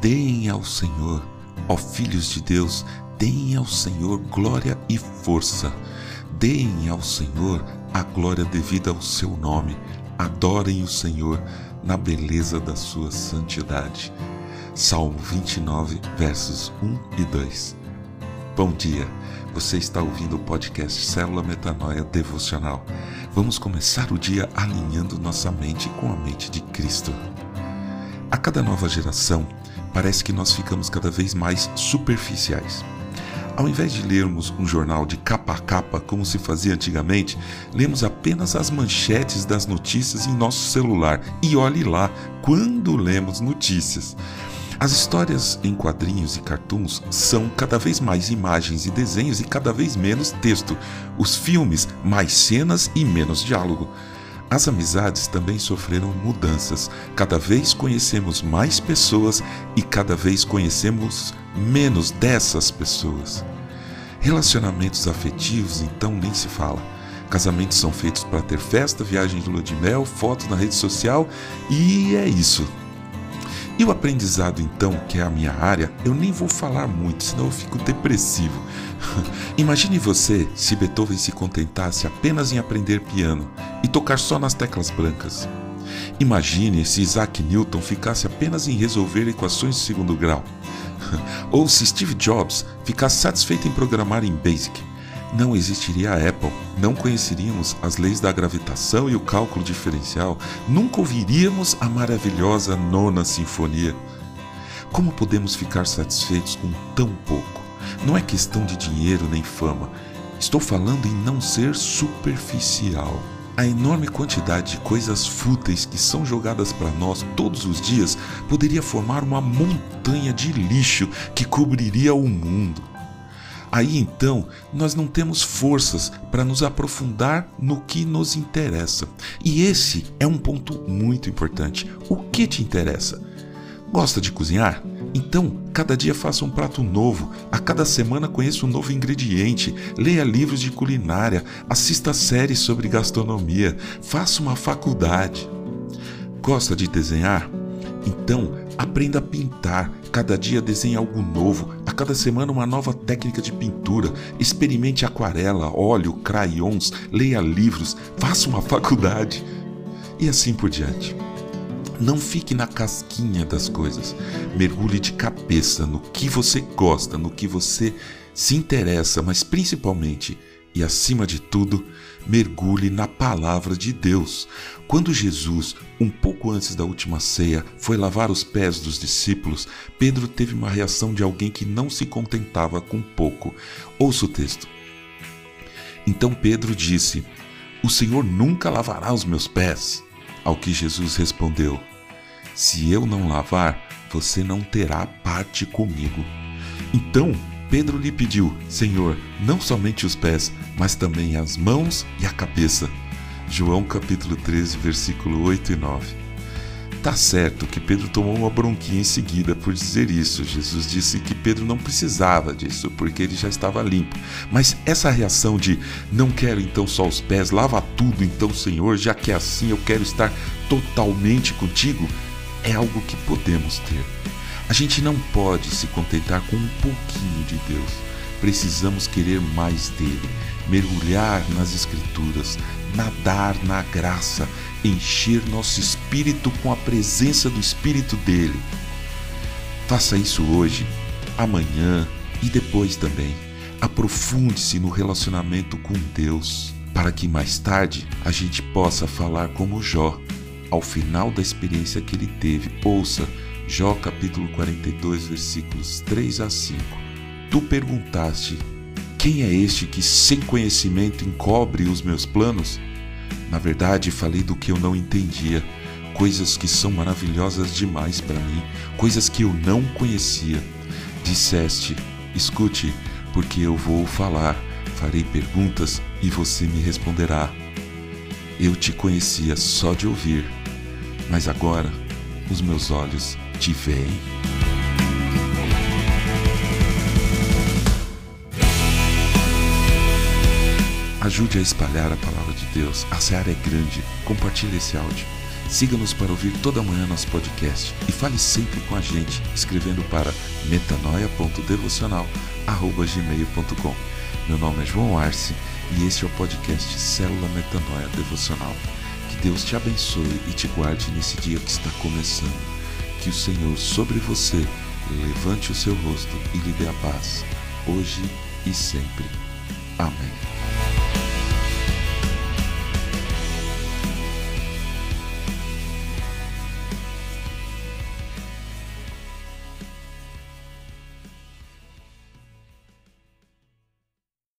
Deem ao Senhor, ó filhos de Deus, deem ao Senhor glória e força. Deem ao Senhor a glória devida ao seu nome. Adorem o Senhor na beleza da sua santidade. Salmo 29, versos 1 e 2. Bom dia, você está ouvindo o podcast Célula Metanoia Devocional. Vamos começar o dia alinhando nossa mente com a mente de Cristo. A cada nova geração, parece que nós ficamos cada vez mais superficiais. Ao invés de lermos um jornal de capa a capa, como se fazia antigamente, lemos apenas as manchetes das notícias em nosso celular. E olhe lá, quando lemos notícias. As histórias em quadrinhos e cartoons são cada vez mais imagens e desenhos e cada vez menos texto. Os filmes, mais cenas e menos diálogo. As amizades também sofreram mudanças. Cada vez conhecemos mais pessoas e cada vez conhecemos menos dessas pessoas. Relacionamentos afetivos, então, nem se fala. Casamentos são feitos para ter festa, viagem de lua de mel, fotos na rede social e é isso. E o aprendizado, então, que é a minha área, eu nem vou falar muito, senão eu fico depressivo. Imagine você se Beethoven se contentasse apenas em aprender piano e tocar só nas teclas brancas. Imagine se Isaac Newton ficasse apenas em resolver equações de segundo grau. Ou se Steve Jobs ficasse satisfeito em programar em Basic não existiria a Apple, não conheceríamos as leis da gravitação e o cálculo diferencial, nunca ouviríamos a maravilhosa Nona Sinfonia. Como podemos ficar satisfeitos com tão pouco? Não é questão de dinheiro nem fama. Estou falando em não ser superficial. A enorme quantidade de coisas fúteis que são jogadas para nós todos os dias poderia formar uma montanha de lixo que cobriria o mundo. Aí então nós não temos forças para nos aprofundar no que nos interessa. E esse é um ponto muito importante. O que te interessa? Gosta de cozinhar? Então, cada dia faça um prato novo, a cada semana conheça um novo ingrediente, leia livros de culinária, assista séries sobre gastronomia, faça uma faculdade. Gosta de desenhar? Então, aprenda a pintar. Cada dia desenhe algo novo. A cada semana, uma nova técnica de pintura. Experimente aquarela, óleo, crayons, leia livros, faça uma faculdade. E assim por diante. Não fique na casquinha das coisas. Mergulhe de cabeça no que você gosta, no que você se interessa, mas principalmente e, acima de tudo, mergulhe na palavra de Deus. Quando Jesus, um pouco antes da última ceia, foi lavar os pés dos discípulos, Pedro teve uma reação de alguém que não se contentava com pouco. Ouça o texto. Então Pedro disse: O Senhor nunca lavará os meus pés. Ao que Jesus respondeu: Se eu não lavar, você não terá parte comigo. Então Pedro lhe pediu: Senhor, não somente os pés, mas também as mãos e a cabeça. João capítulo 13, versículo 8 e 9. Tá certo que Pedro tomou uma bronquinha em seguida por dizer isso. Jesus disse que Pedro não precisava disso, porque ele já estava limpo. Mas essa reação de não quero então só os pés, lava tudo então, Senhor, já que é assim eu quero estar totalmente contigo, é algo que podemos ter. A gente não pode se contentar com um pouquinho de Deus. Precisamos querer mais dele, mergulhar nas Escrituras, nadar na graça, encher nosso espírito com a presença do Espírito dele. Faça isso hoje, amanhã e depois também. Aprofunde-se no relacionamento com Deus, para que mais tarde a gente possa falar como Jó. Ao final da experiência que ele teve, ouça Jó capítulo 42, versículos 3 a 5. Tu perguntaste: Quem é este que sem conhecimento encobre os meus planos? Na verdade, falei do que eu não entendia, coisas que são maravilhosas demais para mim, coisas que eu não conhecia. Disseste: Escute, porque eu vou falar, farei perguntas e você me responderá. Eu te conhecia só de ouvir, mas agora os meus olhos veem. Ajude a espalhar a palavra de Deus. A seara é grande. Compartilhe esse áudio. Siga-nos para ouvir toda manhã nosso podcast e fale sempre com a gente escrevendo para metanoia.devocional@gmail.com. Meu nome é João Arce e este é o podcast Célula Metanoia Devocional. Que Deus te abençoe e te guarde nesse dia que está começando. Que o Senhor sobre você levante o seu rosto e lhe dê a paz, hoje e sempre. Amém.